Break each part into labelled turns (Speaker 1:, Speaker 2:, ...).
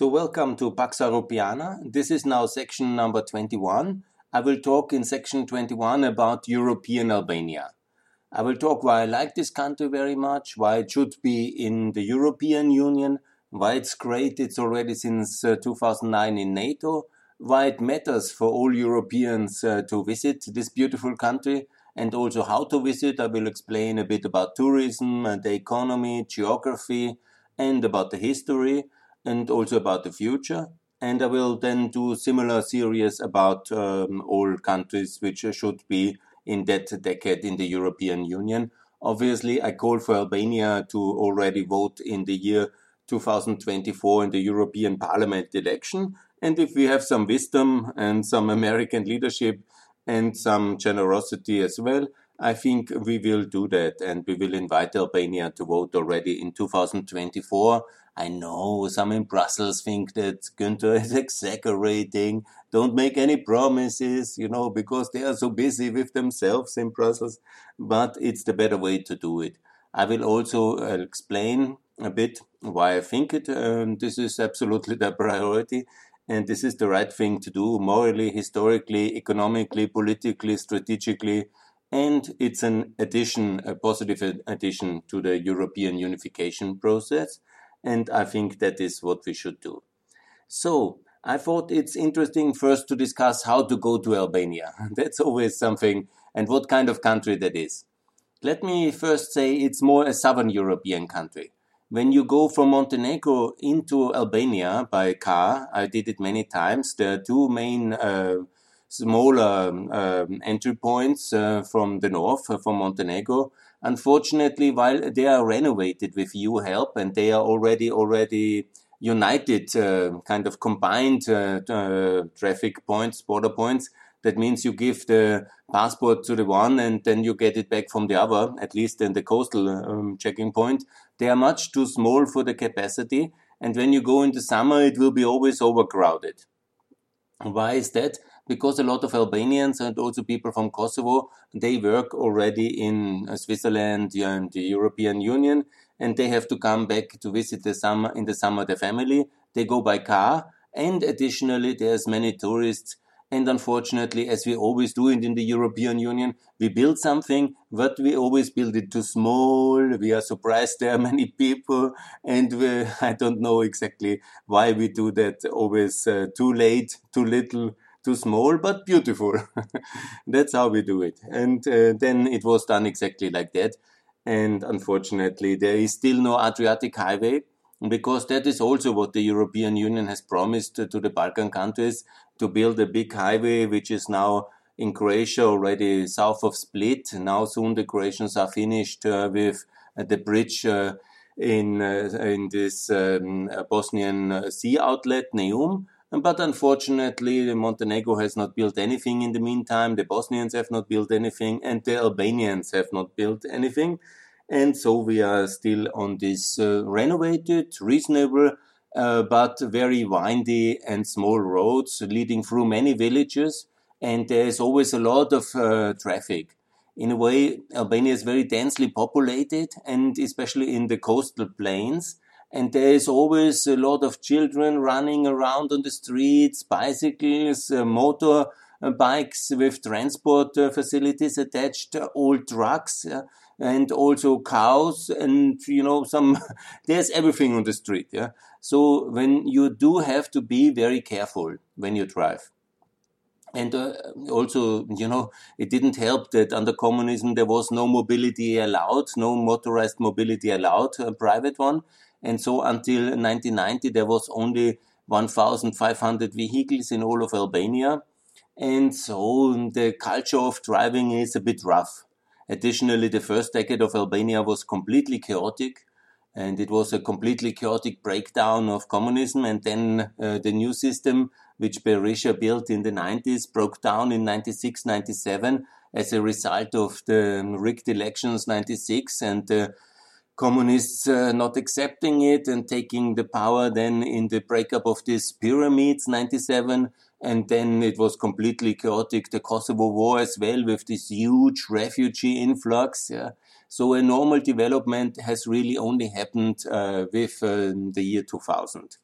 Speaker 1: So welcome to Pax Europiana. This is now section number 21. I will talk in section 21 about European Albania. I will talk why I like this country very much, why it should be in the European Union, why it's great it's already since uh, 2009 in NATO, why it matters for all Europeans uh, to visit this beautiful country, and also how to visit. I will explain a bit about tourism, uh, the economy, geography, and about the history and also about the future. And I will then do similar series about um, all countries which should be in that decade in the European Union. Obviously, I call for Albania to already vote in the year 2024 in the European Parliament election. And if we have some wisdom and some American leadership and some generosity as well, I think we will do that and we will invite Albania to vote already in 2024 I know some in Brussels think that Günther is exaggerating. Don't make any promises, you know, because they are so busy with themselves in Brussels. But it's the better way to do it. I will also uh, explain a bit why I think it. Um, this is absolutely the priority, and this is the right thing to do morally, historically, economically, politically, strategically. And it's an addition, a positive addition to the European unification process and I think that is what we should do. So, I thought it's interesting first to discuss how to go to Albania. That's always something, and what kind of country that is. Let me first say it's more a southern European country. When you go from Montenegro into Albania by car, I did it many times. There are two main uh, smaller um, entry points uh, from the north, uh, from Montenegro. Unfortunately, while they are renovated with EU help and they are already already united, uh, kind of combined traffic points, border points. That means you give the passport to the one and then you get it back from the other, at least in the coastal um, checking point. They are much too small for the capacity. And when you go in the summer, it will be always overcrowded. Why is that? Because a lot of Albanians and also people from Kosovo, they work already in uh, Switzerland and the European Union, and they have to come back to visit the summer in the summer their family. They go by car, and additionally, there's many tourists. And unfortunately, as we always do in the European Union, we build something, but we always build it too small. We are surprised there are many people, and we, I don't know exactly why we do that. Always uh, too late, too little too small but beautiful. That's how we do it. And uh, then it was done exactly like that. And unfortunately, there is still no Adriatic highway because that is also what the European Union has promised to the Balkan countries to build a big highway, which is now in Croatia already south of Split. Now soon the Croatians are finished uh, with uh, the bridge uh, in uh, in this um, Bosnian uh, sea outlet Neum but unfortunately, Montenegro has not built anything in the meantime. The Bosnians have not built anything, and the Albanians have not built anything. And so we are still on this uh, renovated, reasonable, uh, but very windy and small roads leading through many villages. And there's always a lot of uh, traffic. In a way, Albania is very densely populated, and especially in the coastal plains and there is always a lot of children running around on the streets, bicycles, uh, motor uh, bikes with transport uh, facilities attached, old trucks, and also cows, and you know some. there's everything on the street. Yeah. So when you do have to be very careful when you drive. And uh, also, you know, it didn't help that under communism there was no mobility allowed, no motorized mobility allowed, a private one. And so until 1990, there was only 1,500 vehicles in all of Albania. And so the culture of driving is a bit rough. Additionally, the first decade of Albania was completely chaotic and it was a completely chaotic breakdown of communism. And then uh, the new system, which Berisha built in the 90s, broke down in 96, 97 as a result of the rigged elections 96 and the communists uh, not accepting it and taking the power then in the breakup of these pyramids 97 and then it was completely chaotic the kosovo war as well with this huge refugee influx yeah so a normal development has really only happened uh, with uh, the year 2000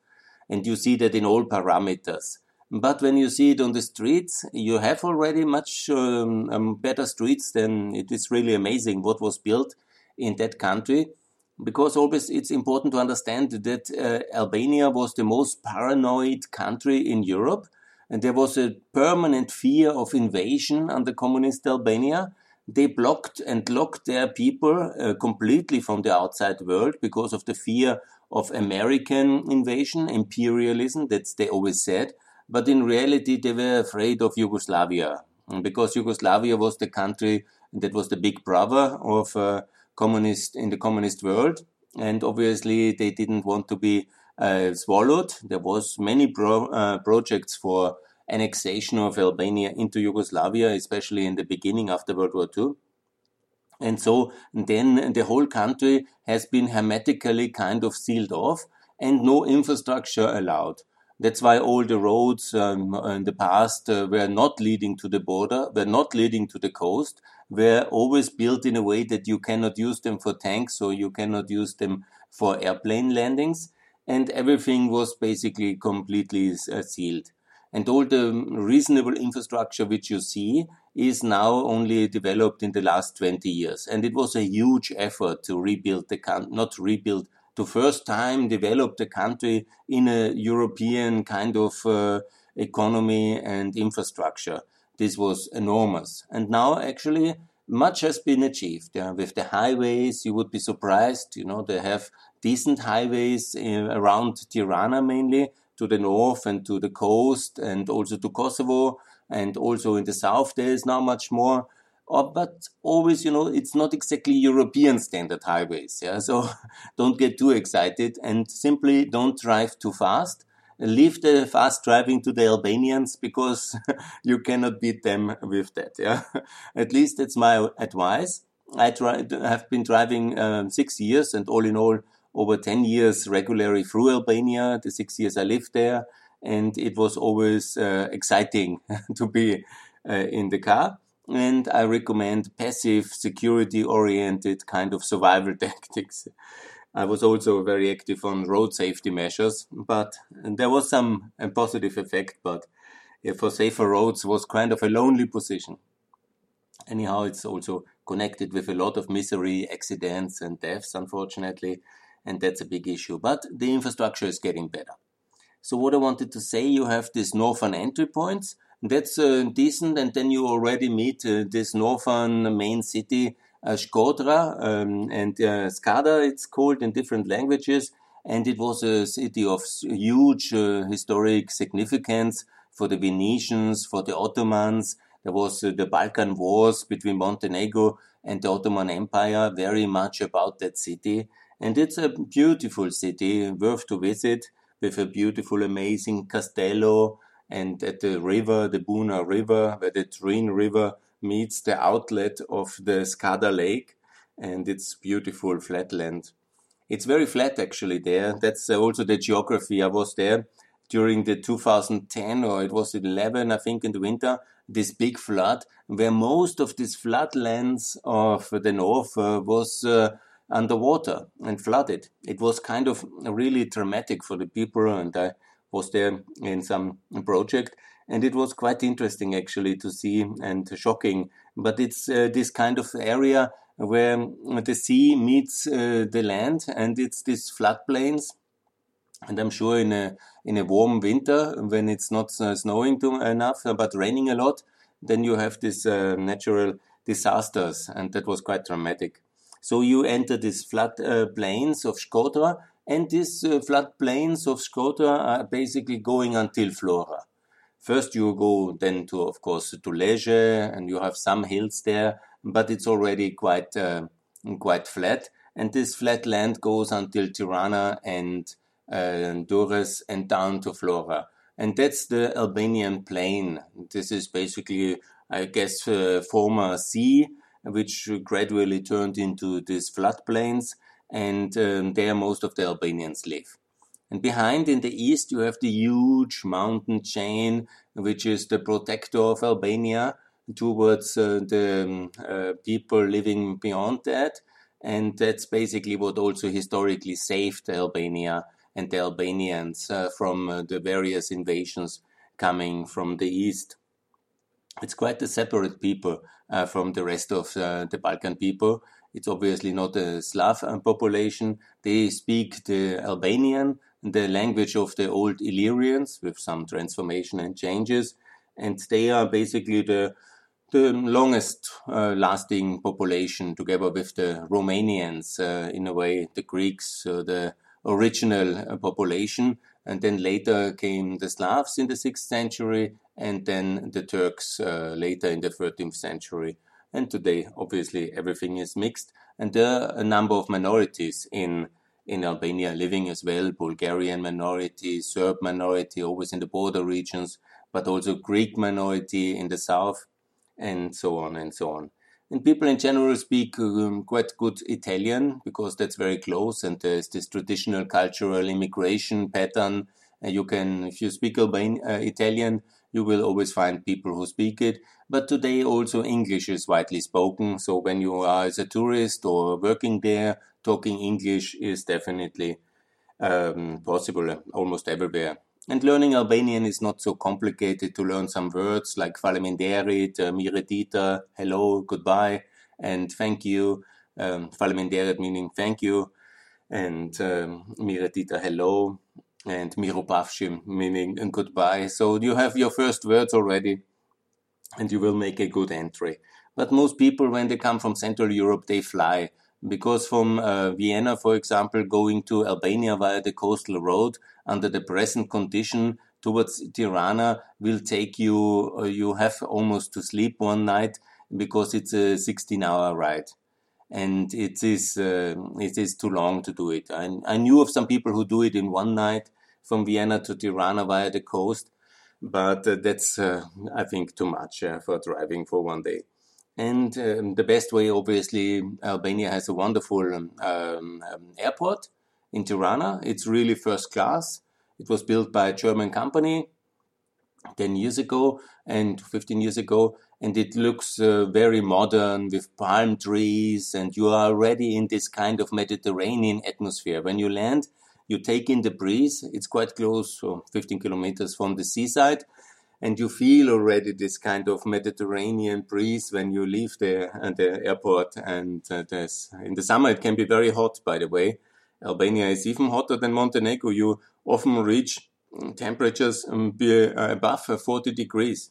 Speaker 1: And you see that in all parameters. But when you see it on the streets, you have already much um, um, better streets than it is really amazing what was built in that country. Because always it's important to understand that uh, Albania was the most paranoid country in Europe. And there was a permanent fear of invasion under communist Albania they blocked and locked their people uh, completely from the outside world because of the fear of American invasion, imperialism, that's they always said. But in reality, they were afraid of Yugoslavia because Yugoslavia was the country that was the big brother of uh, communist in the communist world, and obviously they didn't want to be uh, swallowed. There was many pro, uh, projects for annexation of Albania into Yugoslavia, especially in the beginning after World War II. And so then the whole country has been hermetically kind of sealed off and no infrastructure allowed. That's why all the roads um, in the past uh, were not leading to the border, were not leading to the coast, were always built in a way that you cannot use them for tanks or you cannot use them for airplane landings. And everything was basically completely uh, sealed. And all the reasonable infrastructure which you see is now only developed in the last 20 years. And it was a huge effort to rebuild the country, not rebuild, to first time develop the country in a European kind of uh, economy and infrastructure. This was enormous. And now actually much has been achieved. Yeah. With the highways, you would be surprised. You know, they have decent highways uh, around Tirana mainly, to the north and to the coast and also to Kosovo and also in the south there is now much more. Uh, but always you know it's not exactly european standard highways yeah? So don't get too excited and simply don't drive too fast. Leave the fast driving to the albanians because you cannot beat them with that yeah? At least that's my advice. I try, have been driving um, six years and all in all over 10 years regularly through Albania, the six years I lived there. And it was always uh, exciting to be uh, in the car. And I recommend passive, security oriented kind of survival tactics. I was also very active on road safety measures, but there was some positive effect. But for safer roads was kind of a lonely position. Anyhow, it's also connected with a lot of misery, accidents, and deaths, unfortunately and that's a big issue. But the infrastructure is getting better. So what I wanted to say, you have these northern entry points. That's uh, decent, and then you already meet uh, this northern main city, uh, um, and uh, Skadar, it's called in different languages. And it was a city of huge uh, historic significance for the Venetians, for the Ottomans. There was uh, the Balkan Wars between Montenegro and the Ottoman Empire, very much about that city. And it's a beautiful city, worth to visit, with a beautiful, amazing castello and at the river, the Buna River, where the Drin River meets the outlet of the Skadar Lake, and it's beautiful flatland. It's very flat actually there. That's also the geography. I was there during the 2010 or it was 11, I think, in the winter. This big flood, where most of these floodlands of the north uh, was uh, underwater and flooded. It was kind of really dramatic for the people, and I was there in some project, and it was quite interesting actually to see and shocking. But it's uh, this kind of area where the sea meets uh, the land, and it's these floodplains. And I'm sure in a in a warm winter when it's not uh, snowing too enough but raining a lot, then you have these uh, natural disasters, and that was quite dramatic. So you enter these flood uh, plains of Shkodra, and these uh, flood plains of Shkodra are basically going until Vlora. First you go then to, of course, to Lezhë, and you have some hills there, but it's already quite uh, quite flat. And this flat land goes until Tirana and uh, Durrës and down to Vlora. And that's the Albanian plain. This is basically, I guess, uh, former sea which gradually turned into these floodplains, and um, there most of the Albanians live. And behind in the east, you have the huge mountain chain, which is the protector of Albania towards uh, the um, uh, people living beyond that. And that's basically what also historically saved Albania and the Albanians uh, from uh, the various invasions coming from the east. It's quite a separate people uh, from the rest of uh, the Balkan people. It's obviously not a Slav uh, population. They speak the Albanian, the language of the old Illyrians, with some transformation and changes, and they are basically the the longest uh, lasting population together with the Romanians, uh, in a way, the Greeks, uh, the original uh, population. And then later came the Slavs in the 6th century, and then the Turks uh, later in the 13th century. And today, obviously, everything is mixed. And there are a number of minorities in in Albania living as well, Bulgarian minority, Serb minority, always in the border regions, but also Greek minority in the south and so on and so on. And people in general speak um, quite good Italian because that's very close, and there's this traditional cultural immigration pattern. And you can, if you speak Alban- uh, Italian, you will always find people who speak it. But today also English is widely spoken. So when you are as a tourist or working there, talking English is definitely um, possible almost everywhere. And learning Albanian is not so complicated to learn some words like faleminderit, uh, mirëdita, hello, goodbye, and thank you. Um, faleminderit meaning thank you, and um, mirëdita, hello, and mirupafshim meaning goodbye. So you have your first words already, and you will make a good entry. But most people, when they come from Central Europe, they fly because from uh, Vienna, for example, going to Albania via the coastal road under the present condition towards Tirana will take you, uh, you have almost to sleep one night because it's a 16 hour ride. And it is, uh, it is too long to do it. I, I knew of some people who do it in one night from Vienna to Tirana via the coast, but uh, that's, uh, I think, too much for driving for one day. And um, the best way, obviously, Albania has a wonderful um, um, airport in Tirana. It's really first class. It was built by a German company 10 years ago and 15 years ago. And it looks uh, very modern with palm trees. And you are already in this kind of Mediterranean atmosphere. When you land, you take in the breeze. It's quite close, so 15 kilometers from the seaside and you feel already this kind of Mediterranean breeze when you leave the uh, the airport. And uh, in the summer it can be very hot, by the way. Albania is even hotter than Montenegro. You often reach mm, temperatures um, uh, above 40 degrees.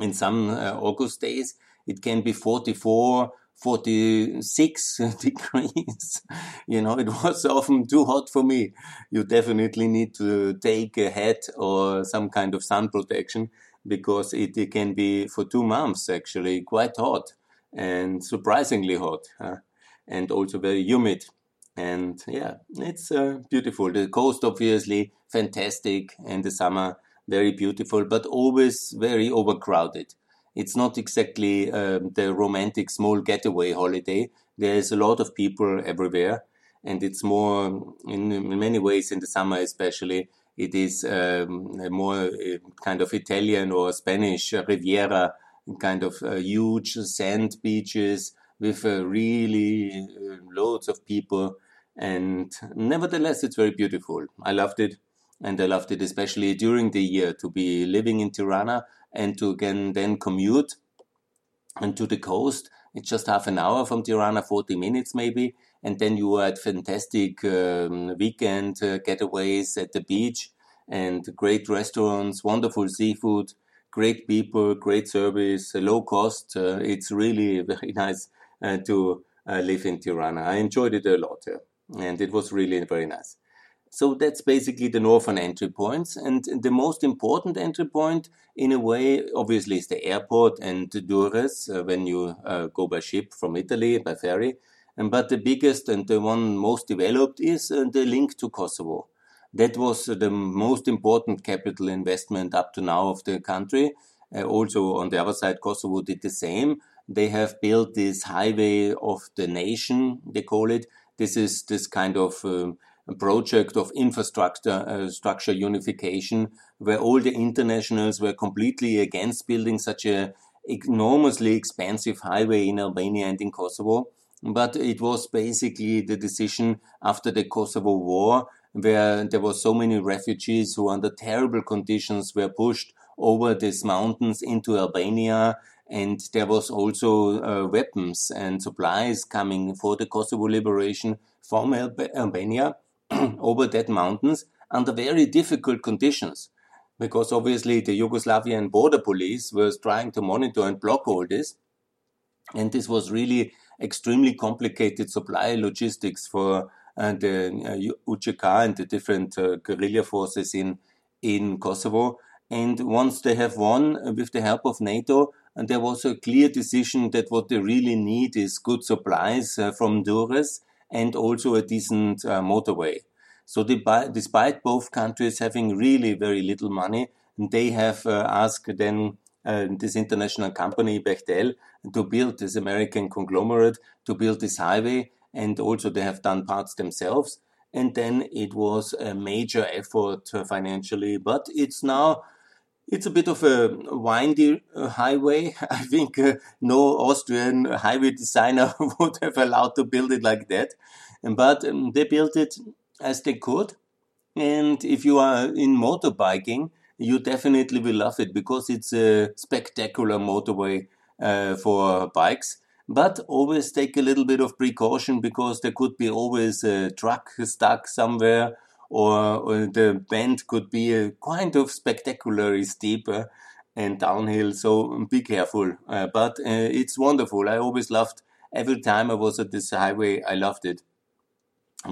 Speaker 1: In some uh, August days, it can be 44, 46 degrees. you know, it was often too hot for me. You definitely need to take a hat or some kind of sun protection because it, it can be for two months actually quite hot and surprisingly hot and also very humid. And yeah, it's uh, beautiful. The coast, obviously, fantastic, and the summer, very beautiful, but always very overcrowded. It's not exactly um, the romantic small getaway holiday. There's a lot of people everywhere, and it's more, in, in many ways, in the summer especially, it is um, more uh, kind of Italian or Spanish Riviera, kind of uh, huge sand beaches with uh, really uh, loads of people. And nevertheless, it's very beautiful. I loved it. And I loved it especially during the year to be living in Tirana and to can then commute and to the coast. It's just half an hour from Tirana, 40 minutes maybe. And then you at fantastic um, weekend uh, getaways at the beach and great restaurants, wonderful seafood, great people, great service, low cost. Uh, it's really very nice uh, to uh, live in Tirana. I enjoyed it a lot, and it was really very nice. So that's basically the northern entry points. And the most important entry point, in a way, obviously, is the airport and Durrës uh, when you uh, go by ship from Italy, by ferry. And, but the biggest and the one most developed is uh, the link to Kosovo. That was the most important capital investment up to now of the country. Uh, also, on the other side, Kosovo did the same. They have built this highway of the nation, they call it. This is this kind of um, project of infrastructure uh, structure unification, where all the internationals were completely against building such a enormously expensive highway in Albania and in Kosovo. But it was basically the decision after the Kosovo War where there were so many refugees who under terrible conditions were pushed over these mountains into Albania. And there was also uh, weapons and supplies coming for the Kosovo liberation from Albania over that mountains under very difficult conditions. Because obviously the Yugoslavian border police was trying to monitor and block all this. And this was really extremely complicated supply logistics for uh, the uh, UCK and the different uh, guerrilla forces in in Kosovo. And once they have won with the help of NATO, and there was a clear decision that what they really need is good supplies uh, from Durrës and also a decent uh, motorway. So despite both countries having really very little money, they have uh, asked then this international company Bechtel to build this American conglomerate to build this highway, and also they have done parts themselves. And then it was a major effort financially, but it's now it's a bit of a windy uh, highway. I think uh, no Austrian highway designer would have allowed to build it like that. But um, they built it as they could. And if you are in motorbiking, you definitely will love it because it's a spectacular motorway uh, for bikes. But always take a little bit of precaution because there could be always a truck stuck somewhere, or, or the bend could be kind of spectacularly steep uh, and downhill. So be careful. Uh, but uh, it's wonderful. I always loved every time I was at this highway. I loved it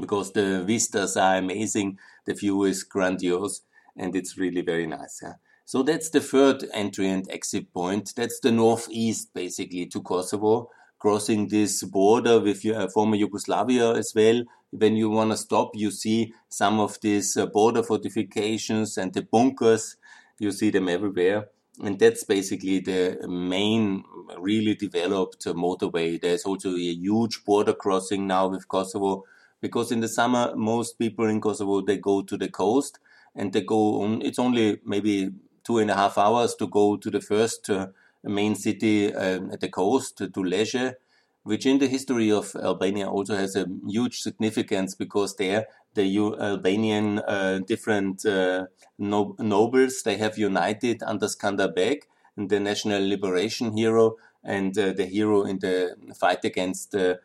Speaker 1: because the vistas are amazing. The view is grandiose and it's really very nice. Yeah? So that's the third entry and exit point. That's the northeast, basically, to Kosovo, crossing this border with uh, former Yugoslavia as well. When you want to stop, you see some of these uh, border fortifications and the bunkers. You see them everywhere. And that's basically the main, really developed motorway. There's also a huge border crossing now with Kosovo, because in the summer, most people in Kosovo, they go to the coast and they go on. It's only maybe two and a half hours to go to the first uh, main city um, at the coast, to Lezhë, which in the history of Albania also has a huge significance because there the Albanian uh, different uh, no- nobles they have united under Skanderbeg, the national liberation hero and uh, the hero in the fight against the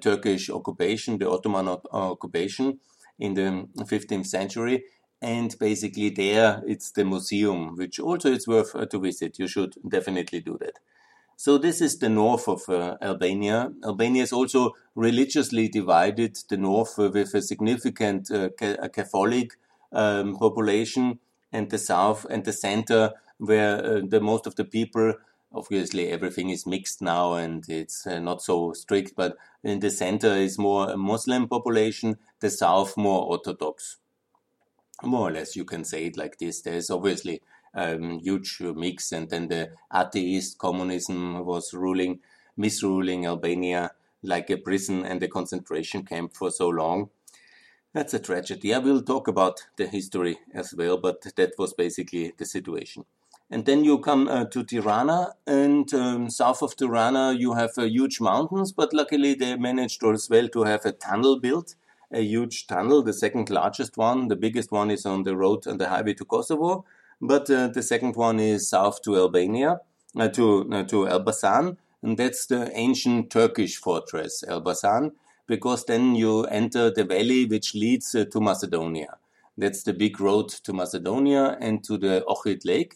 Speaker 1: Turkish occupation, the Ottoman occupation in the 15th century and basically there it's the museum, which also is worth uh, to visit. You should definitely do that. So this is the north of uh, Albania. Albania is also religiously divided. The north uh, with a significant uh, ca- Catholic um, population, and the south and the center where uh, the most of the people. Obviously, everything is mixed now, and it's uh, not so strict. But in the center is more a Muslim population. The south more Orthodox more or less you can say it like this. There's obviously um, huge mix, and then the atheist communism was ruling, misruling Albania like a prison and a concentration camp for so long. That's a tragedy. I will talk about the history as well, but that was basically the situation. And then you come uh, to Tirana, and um, south of Tirana you have uh, huge mountains, but luckily they managed as well to have a tunnel built a huge tunnel, the second largest one. The biggest one is on the road and the highway to Kosovo, but uh, the second one is south to Albania, uh, to uh, to Elbasan, and that's the ancient Turkish fortress Elbasan, because then you enter the valley which leads to Macedonia. That's the big road to Macedonia and to the Ohrid Lake.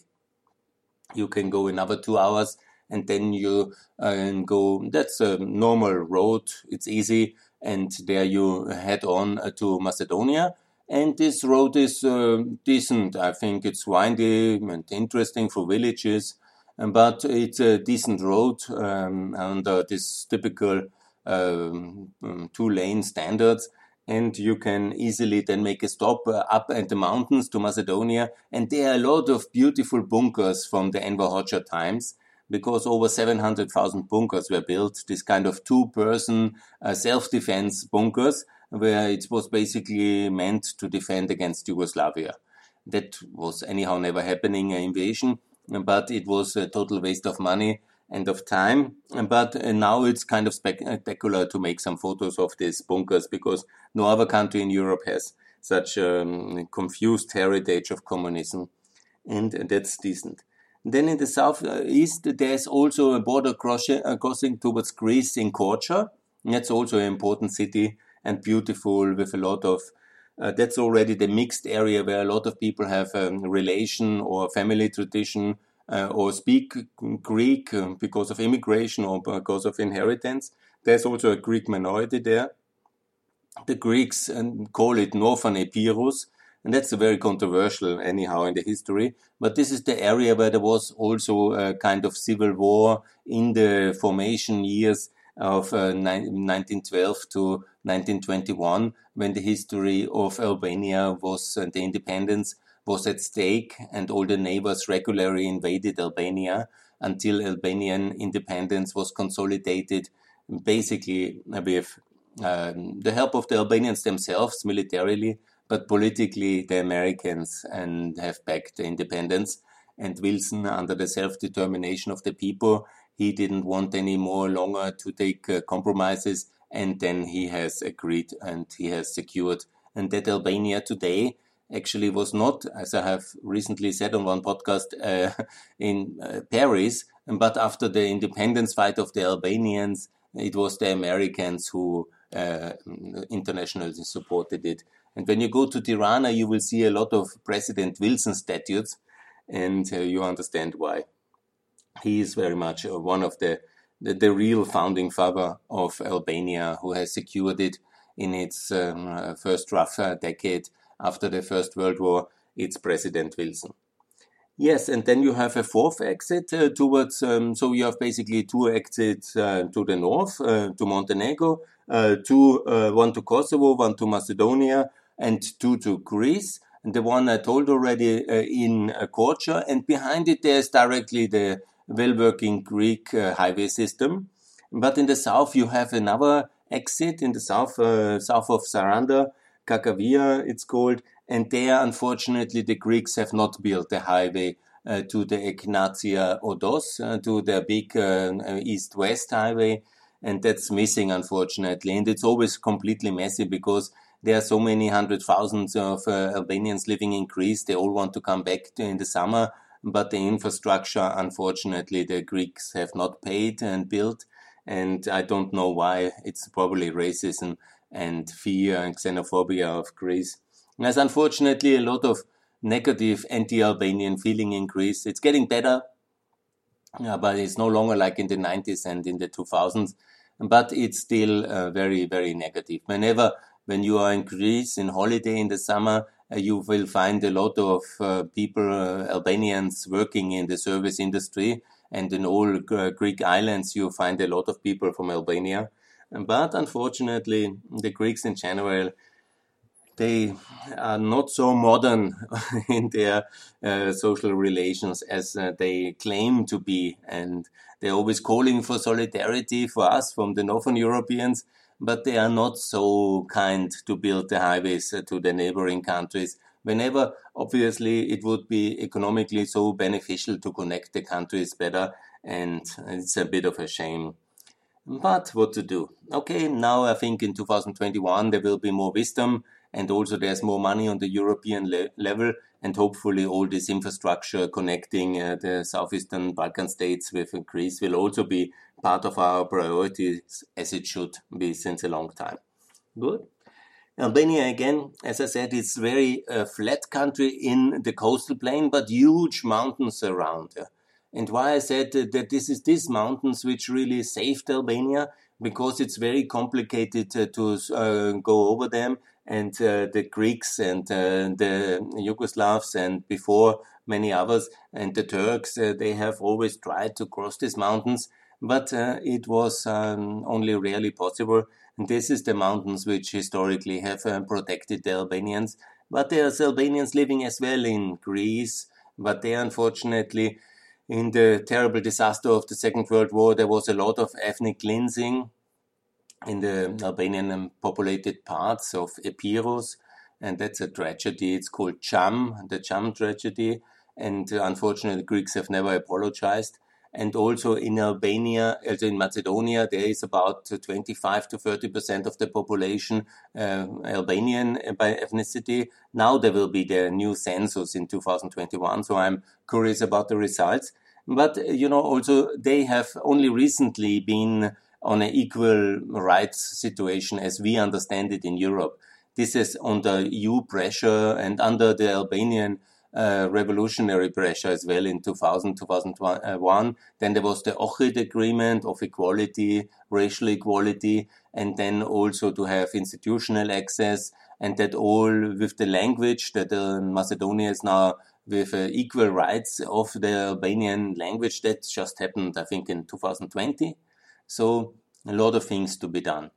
Speaker 1: You can go another two hours and then you uh, go. That's a normal road. It's easy and there you head on uh, to Macedonia. And this road is uh, decent. I think it's windy and interesting for villages, but it's a decent road um, under this typical um, um, two lane standards. And you can easily then make a stop uh, up at the mountains to Macedonia. And there are a lot of beautiful bunkers from the Enver Hoxha times because over 700,000 bunkers were built, this kind of two person uh, self defense bunkers, where it was basically meant to defend against Yugoslavia. That was anyhow never happening, an invasion, but it was a total waste of money and of time. But uh, now it's kind of spectacular to make some photos of these bunkers because no other country in Europe has such um, confused heritage of communism, and that's decent. Then in the southeast, there's also a border uh, crossing towards Greece in Korcha. That's also an important city and beautiful with a lot of uh, that's already the mixed area where a lot of people have a relation or family tradition uh, or speak Greek uh, because of immigration or because of inheritance. There's also a Greek minority there. The Greeks um, call it Northern Epirus, and that's very controversial anyhow in the history. But this is the area where there was also a kind of civil war in the formation years of uh, 1912 to 1921, when the history of Albania was uh, the independence was at stake, and all the neighbors regularly invaded Albania until Albanian independence was consolidated, basically with um, the help of the Albanians themselves militarily, but politically the Americans and have backed the independence. And Wilson, under the self determination of the people, he didn't want any more longer to take uh, compromises, and then he has agreed and he has secured. And that Albania today actually was not, as I have recently said on one podcast, uh, in uh, Paris, but after the independence fight of the Albanians, it was the Americans who uh, internationally supported it. And when you go to Tirana, you will see a lot of President Wilson statues, and uh, you understand why he is very much uh, one of the, the, the real founding father of Albania, who has secured it in its um, uh, first rough uh, decade after the First World War. It's President Wilson. Yes, and then you have a fourth exit uh, towards. Um, so you have basically two exits uh, to the north, uh, to Montenegro, two, one to Kosovo, one to Macedonia, and two to Greece. And the one I told already in uh, Korcha, and behind it there's directly the well-working Greek uh, highway system. But in the south, you have another exit in the south, uh, south of Saranda, Kakavia, it's called. And there, unfortunately, the Greeks have not built the highway uh, to the Egnatia Odos, uh, to the big uh, east-west highway. And that's missing, unfortunately. And it's always completely messy because there are so many hundred thousands of uh, Albanians living in Greece. They all want to come back to, in the summer but the infrastructure, unfortunately, the Greeks have not paid and built. And I don't know why. It's probably racism and fear and xenophobia of Greece. There's unfortunately a lot of negative anti-Albanian feeling in Greece. It's getting better, yeah, but it's no longer like in the 90s and in the 2000s. But it's still uh, very, very negative. Whenever, when you are in Greece in holiday in the summer, uh, you will find a lot of uh, people, uh, Albanians, working in the service industry. And in all Greek islands, you find a lot of people from Albania. But unfortunately, the Greeks in general, they are not so modern in their uh, social relations as uh, they claim to be. And they're always calling for solidarity for us from the Northern Europeans but they are not so kind to build the highways uh, to the neighboring countries. Whenever, obviously, it would be economically so beneficial to connect the countries better, and it's a bit of a shame. But what to do? Okay, now I think in 2021 there will be more wisdom, and also there's more money on the European le level, and hopefully all this infrastructure connecting uh, the southeastern Balkan states with Greece will also be part of our priorities as it should be since a long time. Good. Albania, again, as I said, it's very uh, flat country in the coastal plain, but huge mountains around. And why I said that this is these mountains which really saved Albania, because it's very complicated uh, to uh, go over them. And uh, the Greeks and uh, the Yugoslavs and before many others and the Turks, uh, they have always tried to cross these mountains but uh, it was um, only rarely possible. And this is the mountains which historically have uh, protected the Albanians. But there are Albanians living as well in Greece, but they unfortunately, in the terrible disaster of the Second World War, there was a lot of ethnic cleansing in the Albanian populated parts of Epirus, and that's a tragedy. It's called Cham, the Cham tragedy, and uh, unfortunately, Greeks have never apologized and also in Albania, also in Macedonia, there is about 25 to 30 percent of the population uh, Albanian by ethnicity. Now there will be the new census in 2021, so I'm curious about the results. But you know, also they have only recently been on an equal rights situation as we understand it in Europe. This is under EU pressure and under the Albanian uh, revolutionary pressure as well in 2000, 2001. Then there was the Ohrid Agreement of equality, racial equality, and then also to have institutional access, and that all with the language that uh, Macedonia is now with uh, equal rights of the Albanian language. That just happened, I think, in 2020. So a lot of things to be done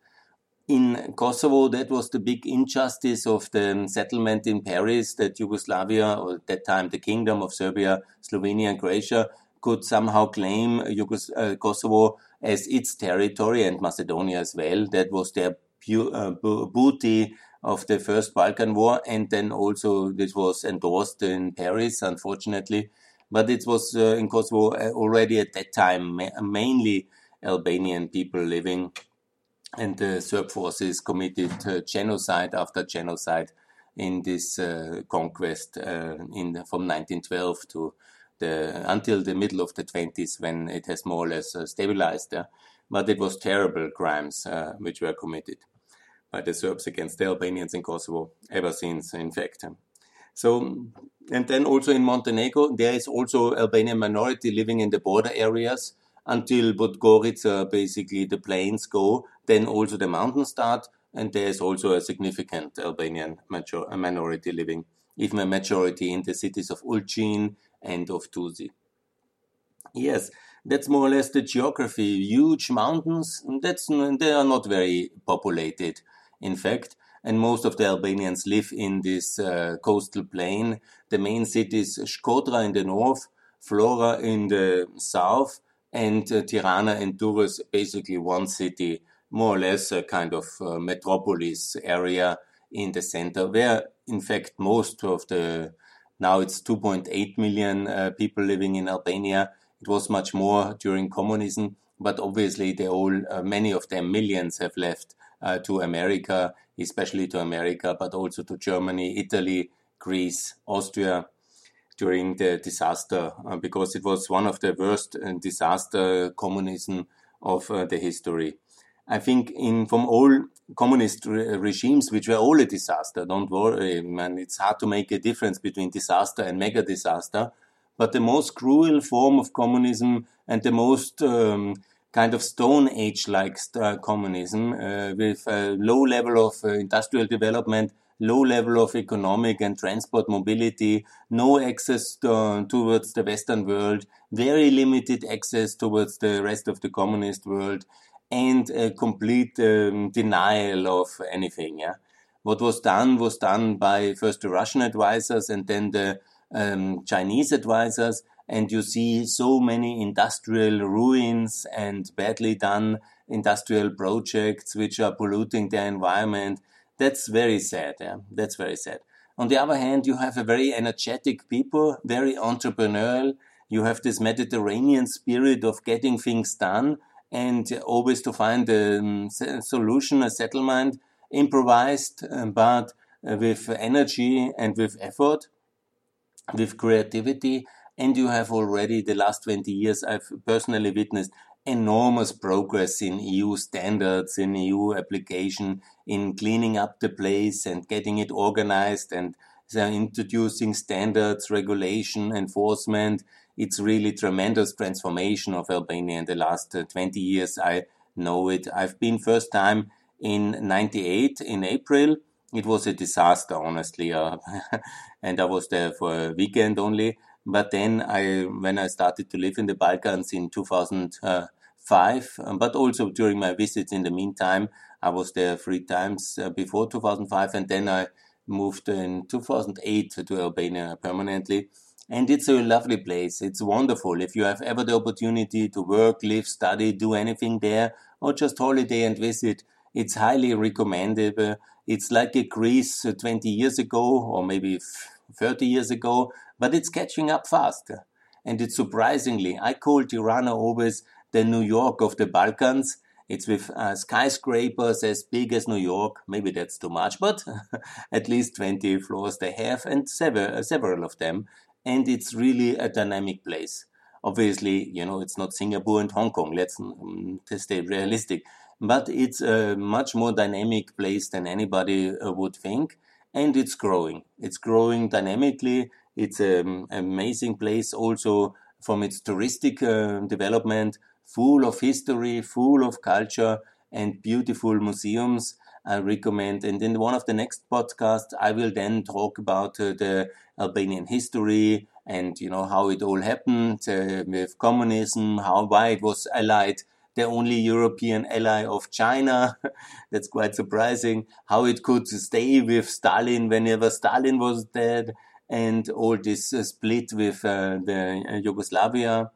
Speaker 1: in Kosovo, that was the big injustice of the settlement in Paris that Yugoslavia, or at that time the Kingdom of Serbia, Slovenia, and Croatia, could somehow claim Yugos- uh, Kosovo as its territory and Macedonia as well. That was their uh, booty of the First Balkan War, and then also this was endorsed in Paris, unfortunately. But it was uh, in Kosovo uh, already at that time ma- mainly Albanian people living and the Serb forces committed uh, genocide after genocide in this uh, conquest uh, in the, from 1912 to the until the middle of the 20s when it has more or less stabilized. but it was terrible crimes which were committed by the Serbs against the Albanians in Kosovo ever since, in fact. So, and then also in Montenegro, there is also Albanian minority living in the border areas until Podgorica, basically the plains go, then also the mountains start, and there's also a significant Albanian major- minority living, even a majority in the cities of Ulcinj and of Tuzi. Yes, that's more or less the geography. Huge mountains, that's they are not very populated, in fact, and most of the Albanians live in this uh, coastal plain. The main cities Shkodra in the north, Vlora in the south, and uh, Tirana and Durrës, basically one city, more or less a kind of uh, metropolis area in the center, where in fact most of the now it's 2.8 million uh, people living in Albania. It was much more during communism, but obviously they all, many of them, millions have left to America, especially to America, but also to Germany, Italy, Greece, Austria, during the disaster uh, because it was one of the worst uh, disaster communism of uh, the history. I think in from all communist re regimes, which were all a disaster, don't worry, man, it's hard to make a difference between disaster and mega disaster. But the most cruel form of communism and the most um, kind of Stone Age like uh, communism uh, with a low level of uh, industrial development low level of economic and transport mobility, no access to, towards the Western world, very limited access towards the rest of the communist world, and a complete um, denial of anything. Yeah, what was done was done by first the Russian advisors and then the um, Chinese advisors, and you see so many industrial ruins and badly done industrial projects which are polluting the environment that's very sad. Yeah, that's very sad. On the other hand, you have a very energetic people, very entrepreneurial. You have this Mediterranean spirit of getting things done and always to find a um, solution, a settlement, improvised, um, but uh, with energy and with effort, with creativity. And you have already the last 20 years, I've personally witnessed enormous progress in EU standards, in EU application, in cleaning up the place and getting it organized and introducing standards, regulation, enforcement. It's really tremendous transformation of Albania in the last uh, 20 years. I know it. I've been first time in 98 in April. It was a disaster, honestly. Uh, and I was there for a weekend only. But then I, when I started to live in the Balkans in 2000, uh, five, um, but also during my visits in the meantime, I was there three times uh, before 2005, and then I moved in 2008 to Albania permanently. And it's a lovely place. It's wonderful. If you have ever the opportunity to work, live, study, do anything there, or just holiday and visit, it's highly recommendable. It's like a Greece uh, 20 years ago, or maybe 30 years ago, but it's catching up fast. And it's surprisingly, I call Tirana always the New York of the Balkans. It's with uh, skyscrapers as big as New York. Maybe that's too much, but at least 20 floors they have and several, several of them. And it's really a dynamic place. Obviously, you know, it's not Singapore and Hong Kong. Let's um, stay realistic. But it's a much more dynamic place than anybody uh, would think. And it's growing. It's growing dynamically. It's an amazing place also from its touristic uh, development full of history, full of culture, and beautiful museums. I recommend. And in one of the next podcasts, I will then talk about uh, the Albanian history and you know how it all happened uh, with communism, how why it was allied, the only European ally of China. That's quite surprising. How it could stay with Stalin whenever Stalin was dead, and all this uh, split with uh, the uh, Yugoslavia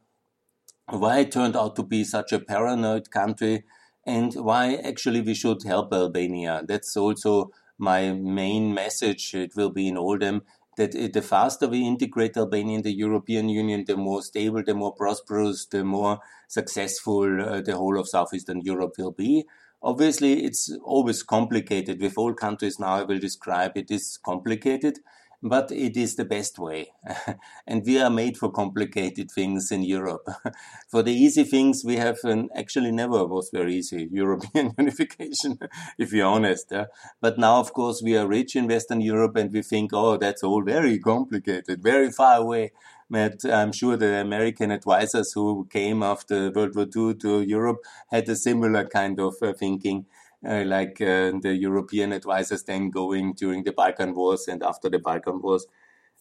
Speaker 1: why it turned out to be such a paranoid country and why actually we should help Albania. That's also my main message. It will be in all them that the faster we integrate Albania in the European Union, the more stable, the more prosperous, the more successful uh, the whole of Southeastern Europe will be. Obviously, it's always complicated. With all countries now, I will describe it is complicated but it is the best way. and we are made for complicated things in Europe. for the easy things, we have an, actually never was very easy European unification, if you're honest. Yeah? But now, of course, we are rich in Western Europe and we think, oh, that's all very complicated, very far away. But I'm sure the American advisors who came after World War II to Europe had a similar kind of uh, thinking uh, like uh, the European advisors then going during the Balkan Wars and after the Balkan Wars.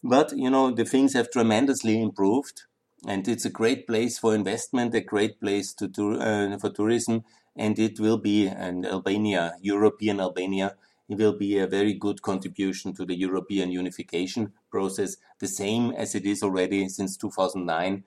Speaker 1: But, you know, the things have tremendously improved and it's a great place for investment, a great place to, to uh, for tourism, and it will be an Albania, European Albania. It will be a very good contribution to the European unification process, the same as it is already since 2009.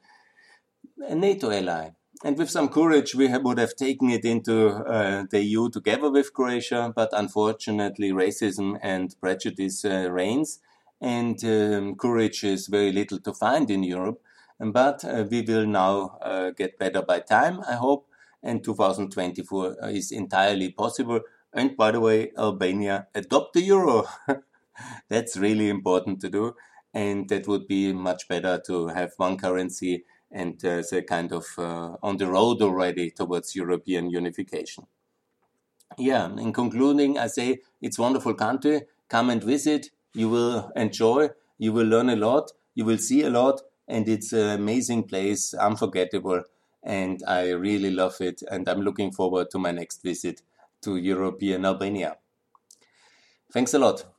Speaker 1: A NATO ally, and with some courage, we would have taken it into uh, the EU together with Croatia, but unfortunately, racism and prejudice uh, reigns, and um, courage is very little to find in Europe. But uh, we will now uh, get better by time, I hope, and 2024 is entirely possible. And by the way, Albania adopt the euro. That's really important to do, and that would be much better to have one currency and uh, they're kind of uh, on the road already towards European unification. Yeah, in concluding, I say it's wonderful country. Come and visit. You will enjoy. You will learn a lot. You will see a lot, and it's an amazing place, unforgettable, and I really love it. And I'm looking forward to my next visit to European Albania. Thanks a lot.